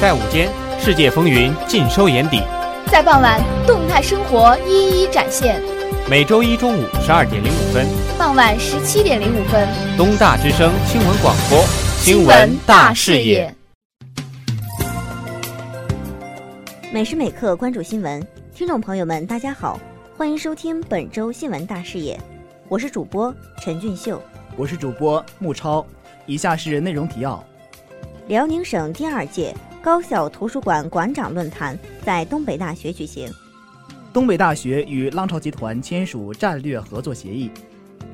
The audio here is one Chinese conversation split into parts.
在午间，世界风云尽收眼底；在傍晚，动态生活一一展现。每周一中午十二点零五分，傍晚十七点零五分，东大之声新闻广播，新闻大视野。每时每刻关注新闻，听众朋友们，大家好，欢迎收听本周新闻大视野，我是主播陈俊秀，我是主播穆超。以下是内容提要：辽宁省第二届高校图书馆馆长论坛在东北大学举行。东北大学与浪潮集团签署战略合作协议。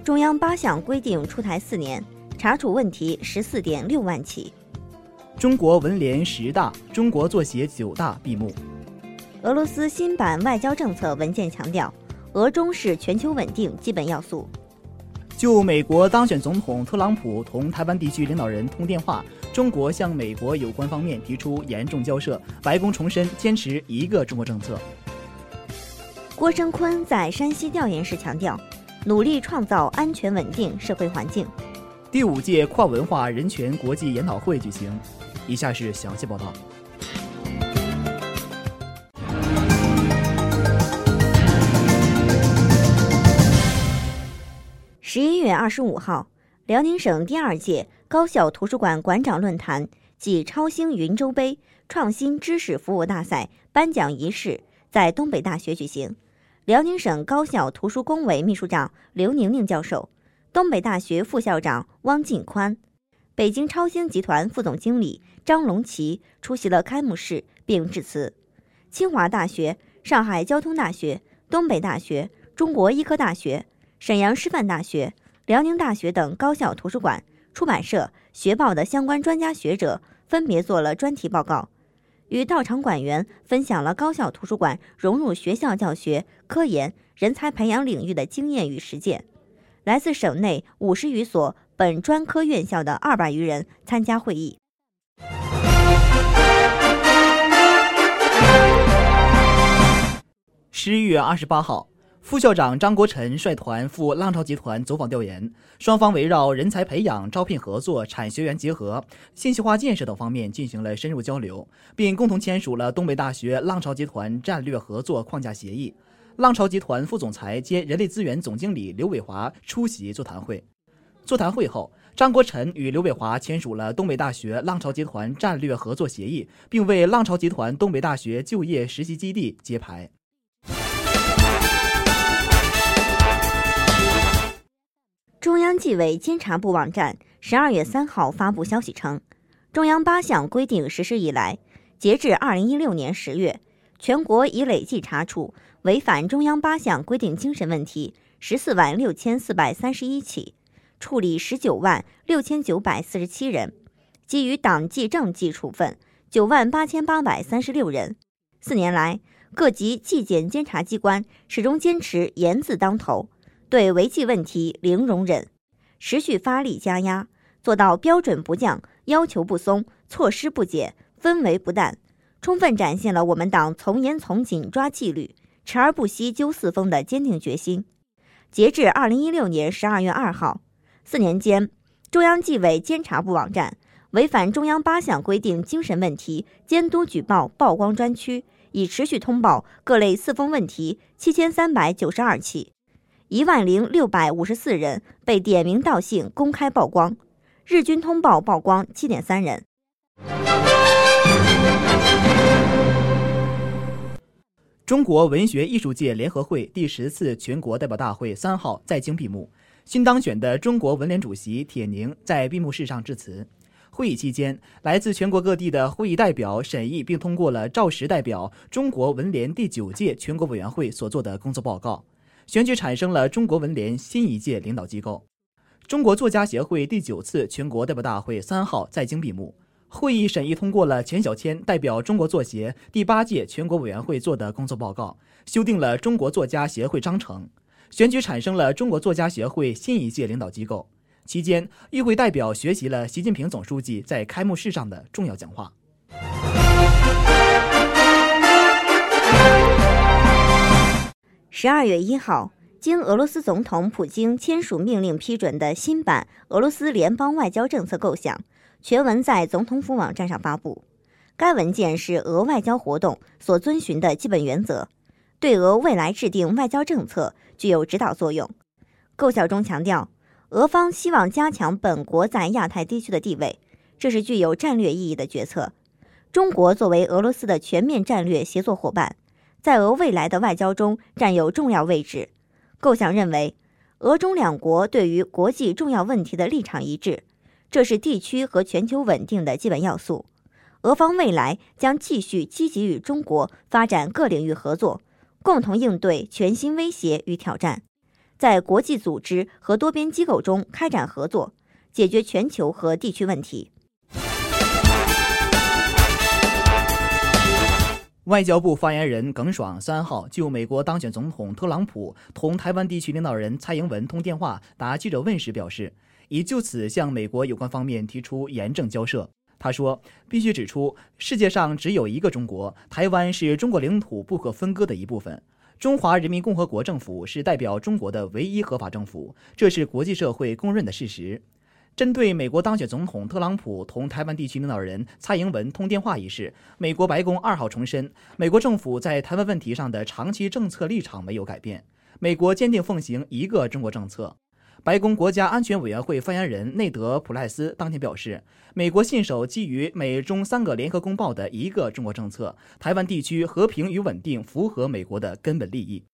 中央八项规定出台四年，查处问题十四点六万起。中国文联十大、中国作协九大闭幕。俄罗斯新版外交政策文件强调，俄中是全球稳定基本要素。就美国当选总统特朗普同台湾地区领导人通电话，中国向美国有关方面提出严重交涉，白宫重申坚持一个中国政策。郭声琨在山西调研时强调，努力创造安全稳定社会环境。第五届跨文化人权国际研讨会举行，以下是详细报道。十一月二十五号，辽宁省第二届高校图书馆馆长论坛暨超星云州杯创新知识服务大赛颁奖仪式在东北大学举行。辽宁省高校图书工委秘书长刘宁宁教授，东北大学副校长汪进宽，北京超星集团副总经理张龙奇出席了开幕式并致辞。清华大学、上海交通大学、东北大学、中国医科大学、沈阳师范大学、辽宁大学等高校图书馆、出版社、学报的相关专家学者分别做了专题报告。与到场馆员分享了高校图书馆融入学校教学、科研、人才培养领域的经验与实践。来自省内五十余所本专科院校的二百余人参加会议。十一月二十八号。副校长张国臣率团赴浪潮集团走访调研，双方围绕人才培养、招聘合作、产学研结合、信息化建设等方面进行了深入交流，并共同签署了东北大学浪潮集团战略合作框架协议。浪潮集团副总裁兼人力资源总经理刘伟华出席座谈会。座谈会后，张国臣与刘伟华签署了东北大学浪潮集团战略合作协议，并为浪潮集团东北大学就业实习基地揭牌。中央纪委监察部网站十二月三号发布消息称，中央八项规定实施以来，截至二零一六年十月，全国已累计查处违反中央八项规定精神问题十四万六千四百三十一起，处理十九万六千九百四十七人，给予党纪政纪处分九万八千八百三十六人。四年来，各级纪检监察机关始终坚持严字当头。对违纪问题零容忍，持续发力加压，做到标准不降、要求不松、措施不减、氛围不淡，充分展现了我们党从严从紧抓纪律、持而不息纠四风的坚定决心。截至二零一六年十二月二号，四年间，中央纪委监察部网站违反中央八项规定精神问题监督举报曝光专区已持续通报各类四风问题七千三百九十二起。一万零六百五十四人被点名道姓公开曝光，日均通报曝光七点三人。中国文学艺术界联合会第十次全国代表大会三号在京闭幕，新当选的中国文联主席铁凝在闭幕式上致辞。会议期间，来自全国各地的会议代表审议并通过了赵石代表中国文联第九届全国委员会所做的工作报告。选举产生了中国文联新一届领导机构。中国作家协会第九次全国代表大会三号在京闭幕，会议审议通过了钱小谦代表中国作协第八届全国委员会做的工作报告，修订了中国作家协会章程。选举产生了中国作家协会新一届领导机构。期间，与会代表学习了习近平总书记在开幕式上的重要讲话。十二月一号，经俄罗斯总统普京签署命令批准的新版俄罗斯联邦外交政策构想全文在总统府网站上发布。该文件是俄外交活动所遵循的基本原则，对俄未来制定外交政策具有指导作用。构想中强调，俄方希望加强本国在亚太地区的地位，这是具有战略意义的决策。中国作为俄罗斯的全面战略协作伙伴，在俄未来的外交中占有重要位置。构想认为，俄中两国对于国际重要问题的立场一致，这是地区和全球稳定的基本要素。俄方未来将继续积极与中国发展各领域合作，共同应对全新威胁与挑战，在国际组织和多边机构中开展合作，解决全球和地区问题。外交部发言人耿爽三号就美国当选总统特朗普同台湾地区领导人蔡英文通电话答记者问时表示，已就此向美国有关方面提出严正交涉。他说：“必须指出，世界上只有一个中国，台湾是中国领土不可分割的一部分。中华人民共和国政府是代表中国的唯一合法政府，这是国际社会公认的事实。”针对美国当选总统特朗普同台湾地区领导人蔡英文通电话一事，美国白宫二号重申，美国政府在台湾问题上的长期政策立场没有改变，美国坚定奉行一个中国政策。白宫国家安全委员会发言人内德·普赖斯当天表示，美国信守基于美中三个联合公报的一个中国政策，台湾地区和平与稳定符合美国的根本利益。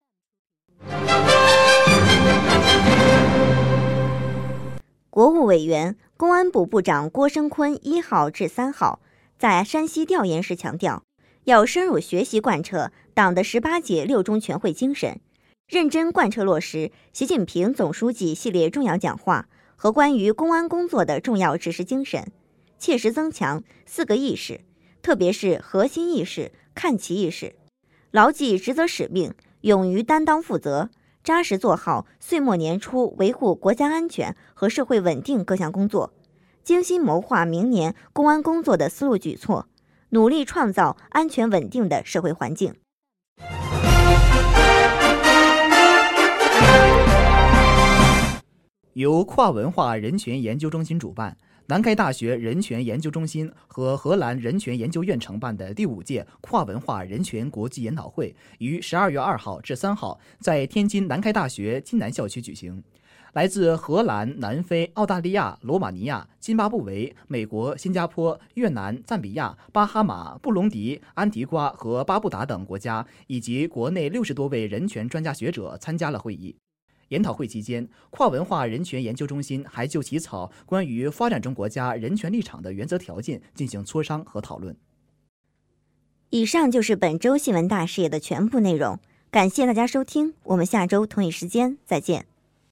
国务委员、公安部部长郭声琨一号至三号在山西调研时强调，要深入学习贯彻党的十八届六中全会精神。认真贯彻落实习近平总书记系列重要讲话和关于公安工作的重要指示精神，切实增强四个意识，特别是核心意识、看齐意识，牢记职责使命，勇于担当负责，扎实做好岁末年初维护国家安全和社会稳定各项工作，精心谋划明年公安工作的思路举措，努力创造安全稳定的社会环境。由跨文化人权研究中心主办，南开大学人权研究中心和荷兰人权研究院承办的第五届跨文化人权国际研讨会，于十二月二号至三号在天津南开大学津南校区举行。来自荷兰、南非、澳大利亚、罗马尼亚、津巴布韦、美国、新加坡、越南、赞比亚、巴哈马、布隆迪、安提瓜和巴布达等国家，以及国内六十多位人权专家学者参加了会议。研讨会期间，跨文化人权研究中心还就起草关于发展中国家人权立场的原则条件进行磋商和讨论。以上就是本周新闻大视野的全部内容，感谢大家收听，我们下周同一时间再见。